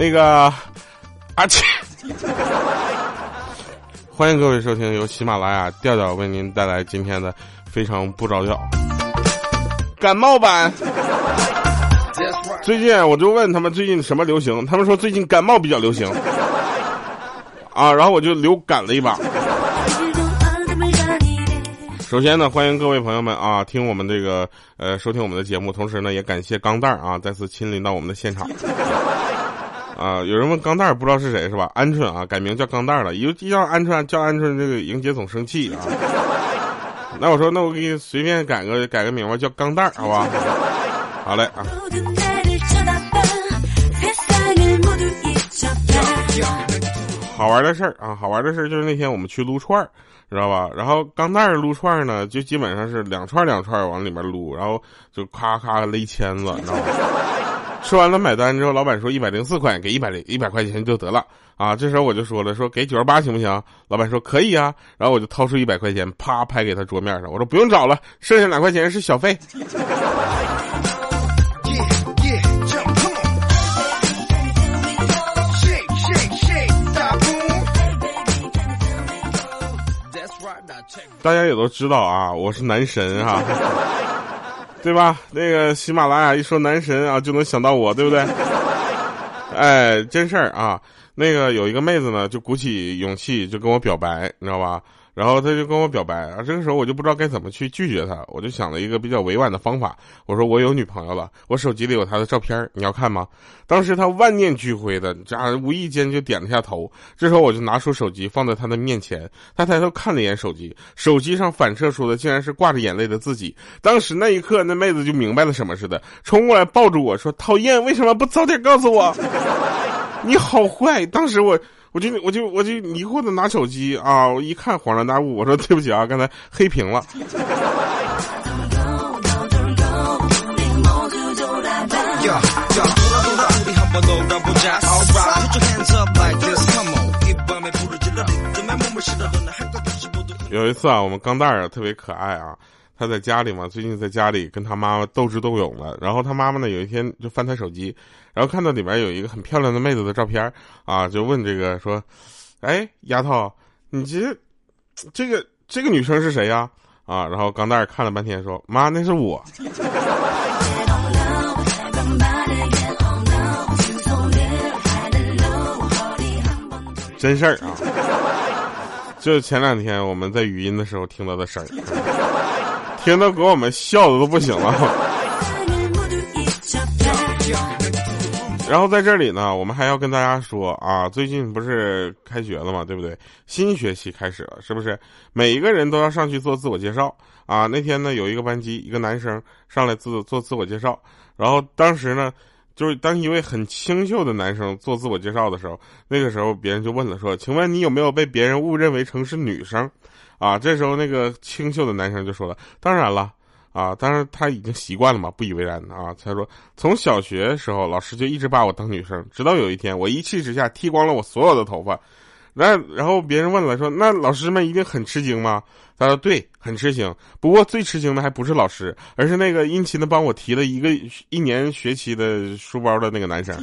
那个阿切，欢迎各位收听由喜马拉雅调调为您带来今天的非常不着调感冒版。最近我就问他们最近什么流行，他们说最近感冒比较流行啊，然后我就流感了一把。首先呢，欢迎各位朋友们啊，听我们这个呃，收听我们的节目，同时呢，也感谢钢蛋儿啊，再次亲临到我们的现场。啊，有人问钢蛋儿不知道是谁是吧？鹌鹑啊，改名叫钢蛋儿了，一一叫鹌鹑叫鹌鹑，这个莹姐总生气啊。那我说，那我给你随便改个改个名吧，叫钢蛋儿，好吧？好嘞啊。好玩的事儿啊，好玩的事儿就是那天我们去撸串儿，知道吧？然后钢蛋儿撸串儿呢，就基本上是两串两串往里面撸，然后就咔咔勒签子，你知道吧？吃完了买单之后，老板说一百零四块，给一百零一百块钱就得了啊。这时候我就说了，说给九十八行不行？老板说可以啊。然后我就掏出一百块钱，啪拍给他桌面上，我说不用找了，剩下两块钱是小费。大家也都知道啊，我是男神哈，对吧？那个喜马拉雅一说男神啊，就能想到我，对不对？哎，真事儿啊，那个有一个妹子呢，就鼓起勇气就跟我表白，你知道吧？然后他就跟我表白啊，这个时候我就不知道该怎么去拒绝他，我就想了一个比较委婉的方法，我说我有女朋友了，我手机里有她的照片，你要看吗？当时他万念俱灰的，这样无意间就点了下头。这时候我就拿出手机放在他的面前，他抬头看了一眼手机，手机上反射出的竟然是挂着眼泪的自己。当时那一刻，那妹子就明白了什么似的，冲过来抱住我说：“讨厌，为什么不早点告诉我？你好坏！”当时我。我就我就我就迷惑的拿手机啊，我一看恍然大悟，我说对不起啊，刚才黑屏了。有一次啊，我们钢蛋儿啊特别可爱啊。他在家里嘛，最近在家里跟他妈妈斗智斗勇的。然后他妈妈呢，有一天就翻他手机，然后看到里面有一个很漂亮的妹子的照片啊，就问这个说：“哎，丫头，你这这个这个女生是谁呀？”啊，然后钢蛋儿看了半天说：“妈，那是我。”真事儿啊，就前两天我们在语音的时候听到的声儿。听到给我们笑的都不行了。然后在这里呢，我们还要跟大家说啊，最近不是开学了嘛，对不对？新学期开始了，是不是？每一个人都要上去做自我介绍啊。那天呢，有一个班级一个男生上来自做自我介绍，然后当时呢，就是当一位很清秀的男生做自我介绍的时候，那个时候别人就问了说：“请问你有没有被别人误认为成是女生？”啊，这时候那个清秀的男生就说了：“当然了，啊，当然他已经习惯了嘛，不以为然的啊。”他说：“从小学时候，老师就一直把我当女生，直到有一天，我一气之下剃光了我所有的头发。那然后别人问了，说那老师们一定很吃惊吗？他说：对，很吃惊。不过最吃惊的还不是老师，而是那个殷勤的帮我提了一个一年学期的书包的那个男生。”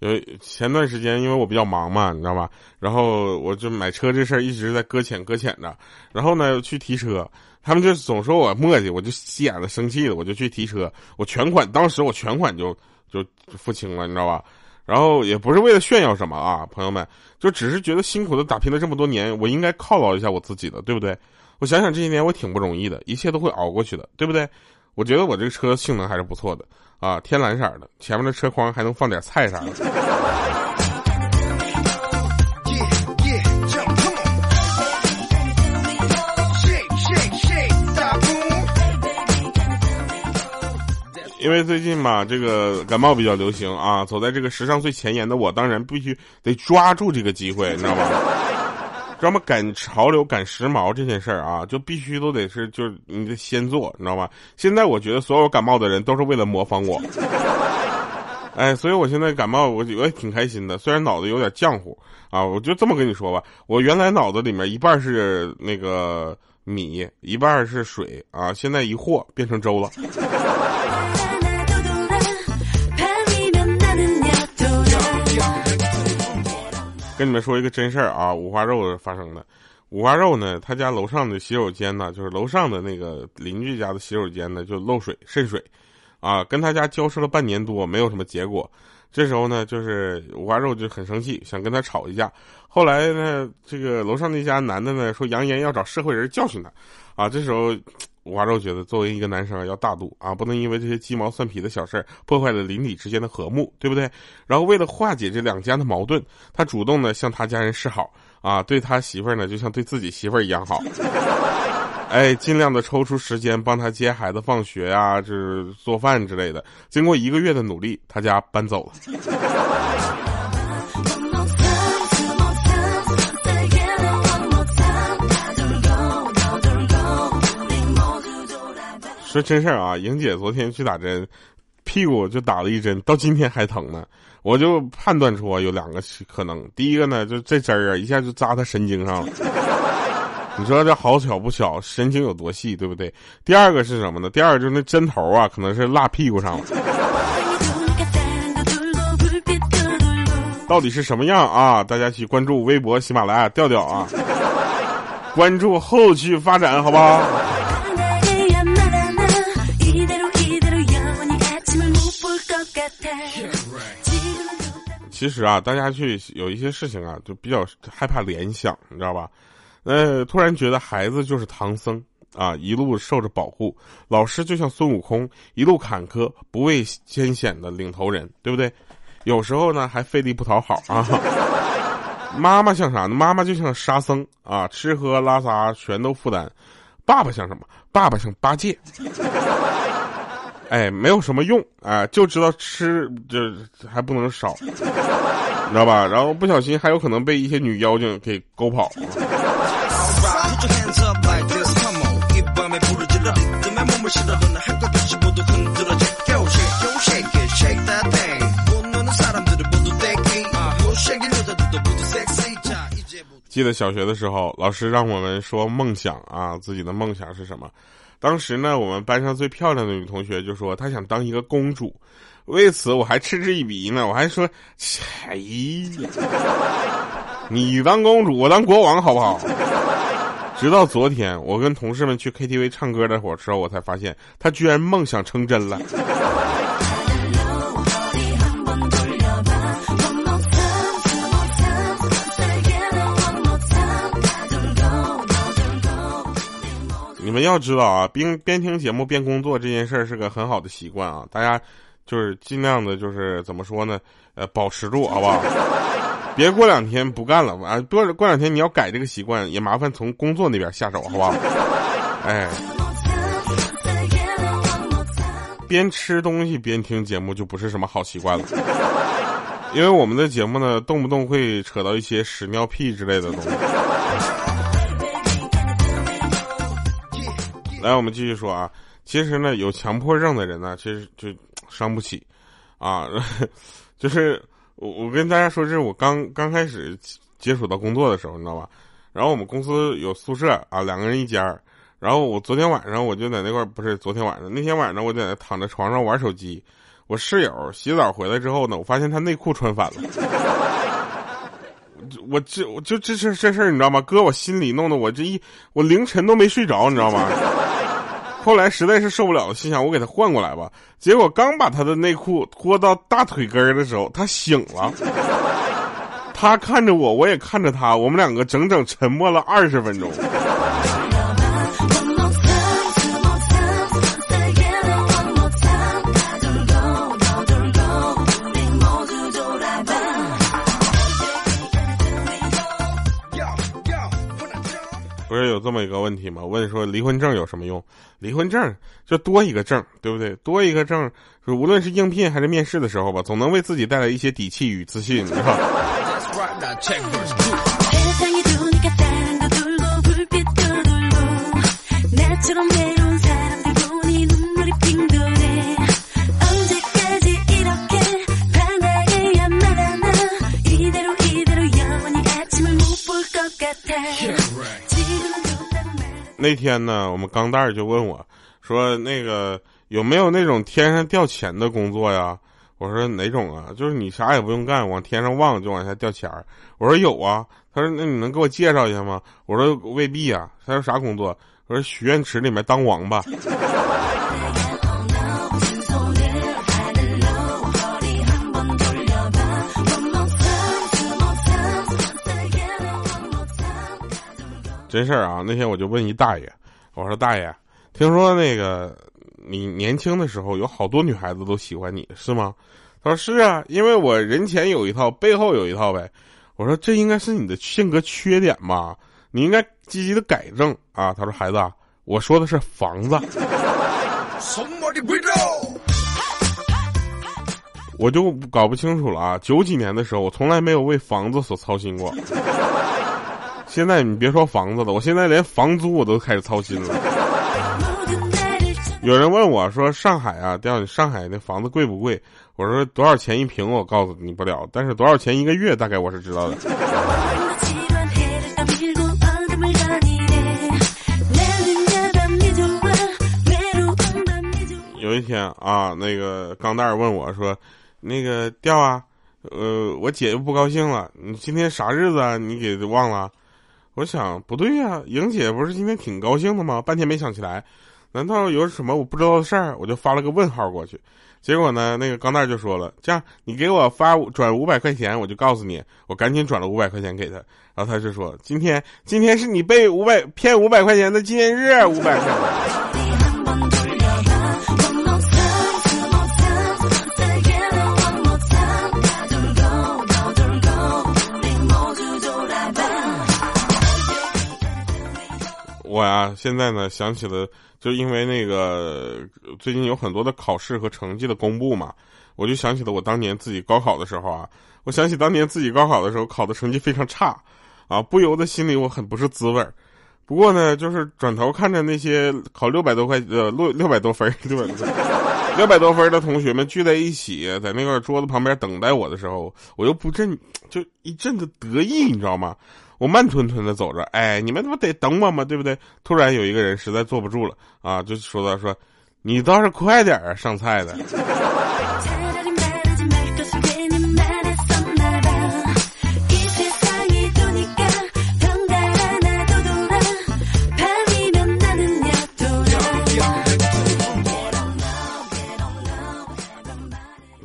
有前段时间，因为我比较忙嘛，你知道吧？然后我就买车这事儿一直在搁浅搁浅着。然后呢，去提车，他们就总说我磨叽，我就急眼了，生气了，我就去提车。我全款，当时我全款就就付清了，你知道吧？然后也不是为了炫耀什么啊，朋友们，就只是觉得辛苦的打拼了这么多年，我应该犒劳一下我自己的，对不对？我想想这些年我挺不容易的，一切都会熬过去的，对不对？我觉得我这个车性能还是不错的。啊，天蓝色的，前面的车筐还能放点菜啥的。因为最近嘛，这个感冒比较流行啊，走在这个时尚最前沿的我，当然必须得抓住这个机会，你知道吧？知道吗？赶潮流、赶时髦这件事儿啊，就必须都得是，就是你得先做，你知道吗？现在我觉得所有感冒的人都是为了模仿我。哎，所以我现在感冒，我我也挺开心的，虽然脑子有点浆糊啊，我就这么跟你说吧，我原来脑子里面一半是那个米，一半是水啊，现在一和变成粥了。跟你们说一个真事儿啊，五花肉发生的。五花肉呢，他家楼上的洗手间呢，就是楼上的那个邻居家的洗手间呢，就漏水渗水，啊，跟他家交涉了半年多，没有什么结果。这时候呢，就是五花肉就很生气，想跟他吵一架。后来呢，这个楼上那家男的呢，说扬言要找社会人教训他，啊，这时候。五花肉觉得，作为一个男生要大度啊，不能因为这些鸡毛蒜皮的小事破坏了邻里之间的和睦，对不对？然后为了化解这两家的矛盾，他主动的向他家人示好啊，对他媳妇儿呢就像对自己媳妇儿一样好，哎，尽量的抽出时间帮他接孩子放学啊，就是做饭之类的。经过一个月的努力，他家搬走了。说真事儿啊，莹姐昨天去打针，屁股就打了一针，到今天还疼呢。我就判断出啊，有两个可能。第一个呢，就这针儿啊，一下就扎她神经上了。你说这好巧不巧，神经有多细，对不对？第二个是什么呢？第二个就是那针头啊，可能是落屁股上了。到底是什么样啊？大家去关注微博、喜马拉雅调调啊，关注后续发展，好不好？其实啊，大家去有一些事情啊，就比较害怕联想，你知道吧？呃，突然觉得孩子就是唐僧啊，一路受着保护；老师就像孙悟空，一路坎坷不畏艰险的领头人，对不对？有时候呢，还费力不讨好啊。妈妈像啥呢？妈妈就像沙僧啊，吃喝拉撒全都负担。爸爸像什么？爸爸像八戒。哎，没有什么用啊，就知道吃，这还不能少，你知道吧？然后不小心还有可能被一些女妖精给勾跑。记得小学的时候，老师让我们说梦想啊，自己的梦想是什么？当时呢，我们班上最漂亮的女同学就说她想当一个公主，为此我还嗤之以鼻呢。我还说：“哎呀，你当公主，我当国王，好不好？”直到昨天，我跟同事们去 KTV 唱歌的会儿时候，我才发现她居然梦想成真了。们要知道啊，边边听节目边工作这件事儿是个很好的习惯啊，大家就是尽量的，就是怎么说呢？呃，保持住，好不好？别过两天不干了啊！过过两天你要改这个习惯，也麻烦从工作那边下手，好不好？哎，边吃东西边听节目就不是什么好习惯了，因为我们的节目呢，动不动会扯到一些屎尿屁之类的东西。来，我们继续说啊。其实呢，有强迫症的人呢，其实就伤不起，啊，就是我我跟大家说，这是我刚刚开始接触到工作的时候，你知道吧？然后我们公司有宿舍啊，两个人一间然后我昨天晚上我就在那块儿不是昨天晚上，那天晚上我在那躺在床上玩手机。我室友洗澡回来之后呢，我发现他内裤穿反了。我这我就这事这事儿你知道吗？搁我心里弄得我这一我凌晨都没睡着，你知道吗？后来实在是受不了了，心想我给他换过来吧。结果刚把他的内裤脱到大腿根儿的时候，他醒了。他看着我，我也看着他，我们两个整整沉默了二十分钟。不是有这么一个问题吗？问说离婚证有什么用？离婚证就多一个证，对不对？多一个证，就无论是应聘还是面试的时候吧，总能为自己带来一些底气与自信。那天呢，我们钢蛋儿就问我，说那个有没有那种天上掉钱的工作呀？我说哪种啊？就是你啥也不用干，往天上望就往下掉钱儿。我说有啊。他说那你能给我介绍一下吗？我说未必啊。他说啥工作？我说许愿池里面当王八。真事儿啊！那天我就问一大爷，我说大爷，听说那个你年轻的时候有好多女孩子都喜欢你是吗？他说是啊，因为我人前有一套，背后有一套呗。我说这应该是你的性格缺点吧？你应该积极的改正啊。他说孩子，我说的是房子。我就搞不清楚了啊！九几年的时候，我从来没有为房子所操心过。现在你别说房子了，我现在连房租我都开始操心了。有人问我说：“上海啊，调你上海那房子贵不贵？”我说：“多少钱一平？我告诉你不了，但是多少钱一个月，大概我是知道的。”有一天啊，那个钢蛋儿问我说：“那个调啊，呃，我姐又不高兴了，你今天啥日子啊？你给忘了？”我想不对呀，莹姐不是今天挺高兴的吗？半天没想起来，难道有什么我不知道的事儿？我就发了个问号过去，结果呢，那个钢蛋就说了：“这样，你给我发转五百块钱，我就告诉你。”我赶紧转了五百块钱给他，然后他就说：“今天今天是你被五百骗五百块钱的纪念日，五百块钱。”我呀，现在呢想起了，就因为那个最近有很多的考试和成绩的公布嘛，我就想起了我当年自己高考的时候啊，我想起当年自己高考的时候考的成绩非常差，啊，不由得心里我很不是滋味儿。不过呢，就是转头看着那些考六百多块呃六六百多分六百多六百多分的同学们聚在一起，在那个桌子旁边等待我的时候，我又不阵就一阵子得意，你知道吗？我慢吞吞的走着，哎，你们他妈得等我嘛，对不对？突然有一个人实在坐不住了，啊，就说到说，你倒是快点啊，上菜的。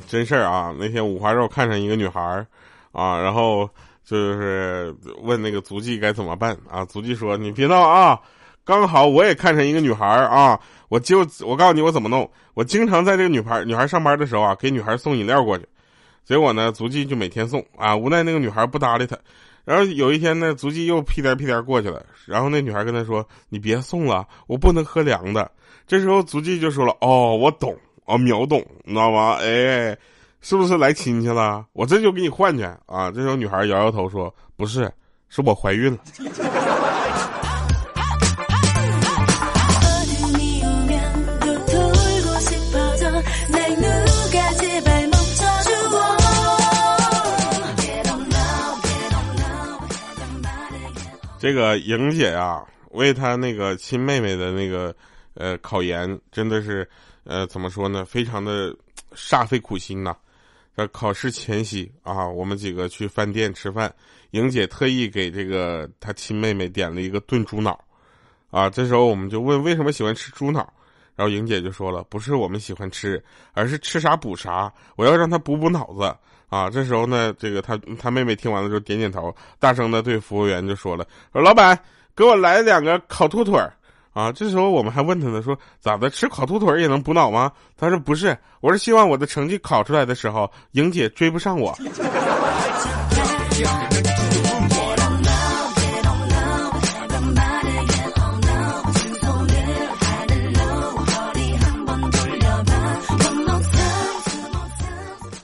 真事儿啊，那天五花肉看上一个女孩儿，啊，然后。就是问那个足迹该怎么办啊？足迹说：“你别闹啊，刚好我也看上一个女孩啊，我就我告诉你我怎么弄。我经常在这个女孩女孩上班的时候啊，给女孩送饮料过去。结果呢，足迹就每天送啊，无奈那个女孩不搭理他。然后有一天呢，足迹又屁颠屁颠过去了。然后那女孩跟他说：‘你别送了，我不能喝凉的。’这时候足迹就说了：‘哦，我懂，哦，秒懂，你知道吗？哎。’是不是来亲戚了？我这就给你换去啊！这时候女孩摇摇头说：“不是，是我怀孕了。”这个莹姐啊，为她那个亲妹妹的那个呃考研，真的是呃怎么说呢？非常的煞费苦心呐。在考试前夕啊，我们几个去饭店吃饭，莹姐特意给这个她亲妹妹点了一个炖猪脑，啊，这时候我们就问为什么喜欢吃猪脑，然后莹姐就说了，不是我们喜欢吃，而是吃啥补啥，我要让她补补脑子啊。这时候呢，这个她她妹妹听完了之后点点头，大声的对服务员就说了，说老板给我来两个烤兔腿儿。啊，这时候我们还问他呢，说咋的，吃烤兔腿也能补脑吗？他说不是，我是希望我的成绩考出来的时候，莹姐追不上我。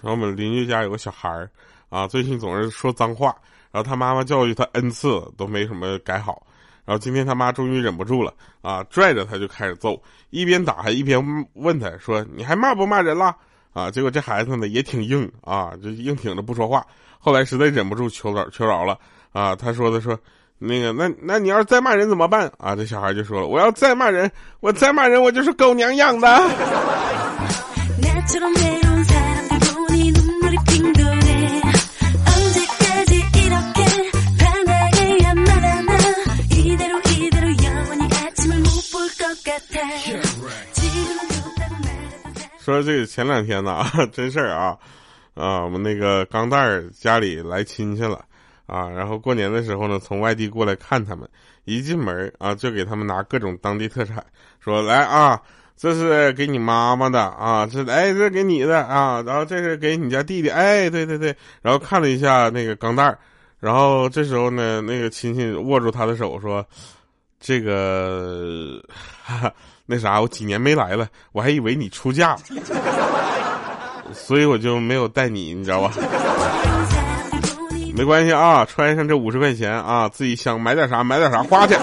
然后我们邻居家有个小孩儿，啊，最近总是说脏话，然后他妈妈教育他 n 次都没什么改好。然后今天他妈终于忍不住了啊，拽着他就开始揍，一边打还一边问他说：“你还骂不骂人了？”啊，结果这孩子呢也挺硬啊，就硬挺着不说话。后来实在忍不住求饶求饶了啊，他说的说：“那个，那那你要是再骂人怎么办啊？这小孩就说了，我要再骂人，我再骂人，我就是狗娘养的。说这个前两天呢啊，真事儿啊，啊，我们那个钢蛋儿家里来亲戚了啊，然后过年的时候呢，从外地过来看他们，一进门啊，就给他们拿各种当地特产，说来啊，这是给你妈妈的啊，这哎这给你的啊，然后这是给你家弟弟，哎对对对，然后看了一下那个钢蛋儿，然后这时候呢，那个亲戚握住他的手说，这个。那啥，我几年没来了，我还以为你出嫁，所以我就没有带你，你知道吧？没关系啊，穿上这五十块钱啊，自己想买点啥买点啥花去。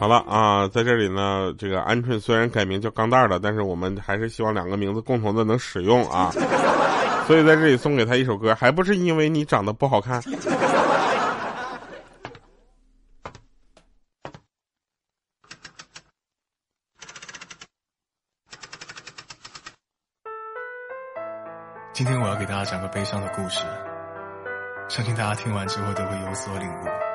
好了啊，在这里呢，这个鹌鹑虽然改名叫钢蛋了，但是我们还是希望两个名字共同的能使用啊。所以在这里送给他一首歌，还不是因为你长得不好看。今天我要给大家讲个悲伤的故事，相信大家听完之后都会有所领悟。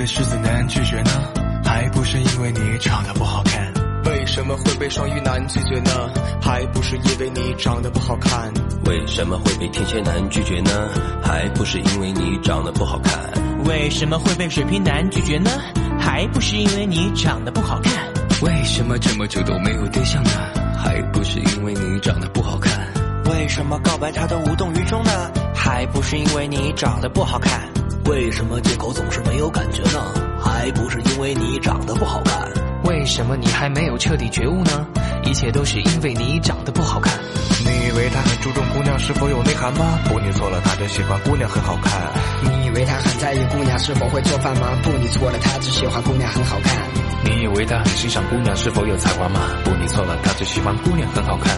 被狮子男拒绝呢？还不是因为你长得不好看？为什么会被双鱼男拒绝呢？还不是因为你长得不好看？为什么会被天蝎男拒绝呢？还不是因为你长得不好看？为什么会被水瓶男拒绝呢？还不是因为你长得不好看？为什么这么久都没有对象呢？还不是因为你长得不好看？为什么告白他都无动于衷呢？还不是因为你长得不好看？为什么借口总是没有感觉呢？还不是因为你长得不好看。为什么你还没有彻底觉悟呢？一切都是因为你长得不好看。你以为他很注重姑娘是否有内涵吗？不，你错了，他只喜欢姑娘很好看。你以为他很在意姑娘是否会做饭吗？不，你错了，他只喜欢姑娘很好看。你以为他很欣赏姑娘是否有才华吗？不，你错了，他只喜欢姑娘很好看。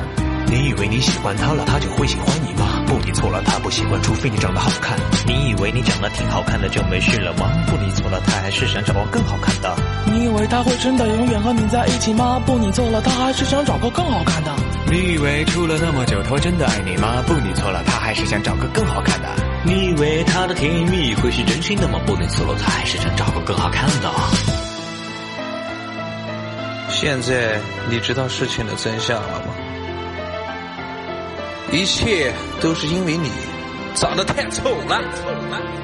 你以为你喜欢他了，他就会喜欢你吗？不，你错了，他不喜欢，除非你长得好看。你以为你长得挺好看的就没事了吗？不，你错了，他还是想找个更好看的。你以为他会真的永远和你在一起吗？不，你错了，他还是想找个更好看的。你以为处了那么久，他会真的爱你吗？不，你错了，他还是想找个更好看的。你以为他的甜言蜜语会是真心的吗？不，你错了，他还是想找个更好看的。现在你知道事情的真相了吗？一切都是因为你长得太丑了。丑了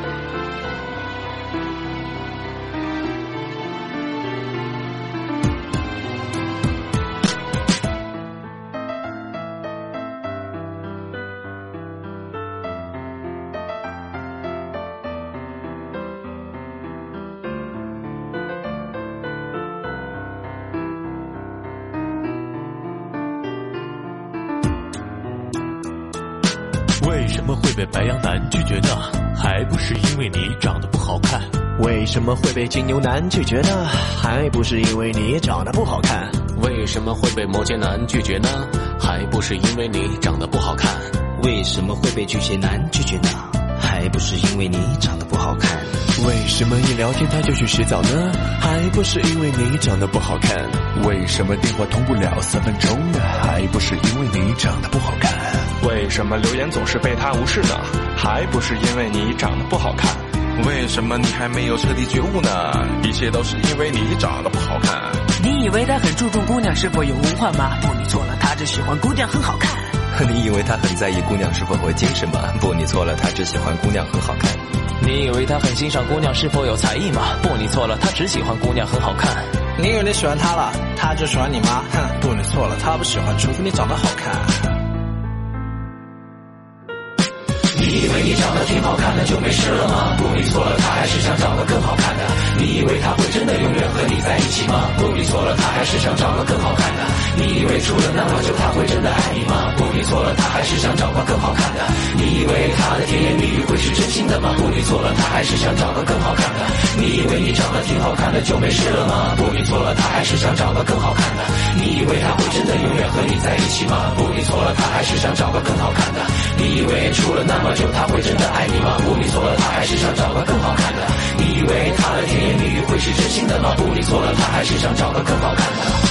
为什么会被白羊男拒绝呢？还不是因为你长得不好看。为什么会被金牛男拒绝呢？还不是因为你长得不好看。为什么会被摩羯男拒绝呢？还不是因为你长得不好看。为什么会被巨蟹男拒绝呢？还不是因为你长得不好看。为什么一聊天他就去洗澡呢？还不是因为你长得不好看。为什么电话通不了三分钟呢？还不是因为你长得不好看。为什么留言总是被他无视呢？还不是因为你长得不好看。为什么你还没有彻底觉悟呢？一切都是因为你长得不好看。你以为他很注重姑娘是否有文化吗？不，你错了，他只喜欢姑娘很好看。你以为他很在意姑娘是否会精神吗？不，你错了，他只喜欢姑娘很好看。你以为他很欣赏姑娘是否有才艺吗？不，你错了，他只喜欢姑娘很好看。你以为你喜欢他了，他就喜欢你吗？哼，不，你错了，他不喜欢，除非你长得好看。你以为你长得挺好看的就没事了吗？不，你错了，他还是想找个更好看的。你以为他会真的永远和你在一起吗？不，你错了，他还是想找个更好看的。你以为处了那么久他会真的爱你吗？不，你错了，他还是想找个更好看的。你以为他的甜言蜜语你是真心的吗？不，你错了，他还是想找个更好看的。你以为你长得挺好看的就没事了吗？不，你错了，他还是想找个更好看的。你以为他会真的永远和你在一起吗？不，你错了，他还是想找个更好看的。你以为处了那么久他会真的爱你吗？不，你错了，他还是想找个更好看的。你以为他的甜言蜜语会是真心的吗？不，你错了，他还是想找个更好看的。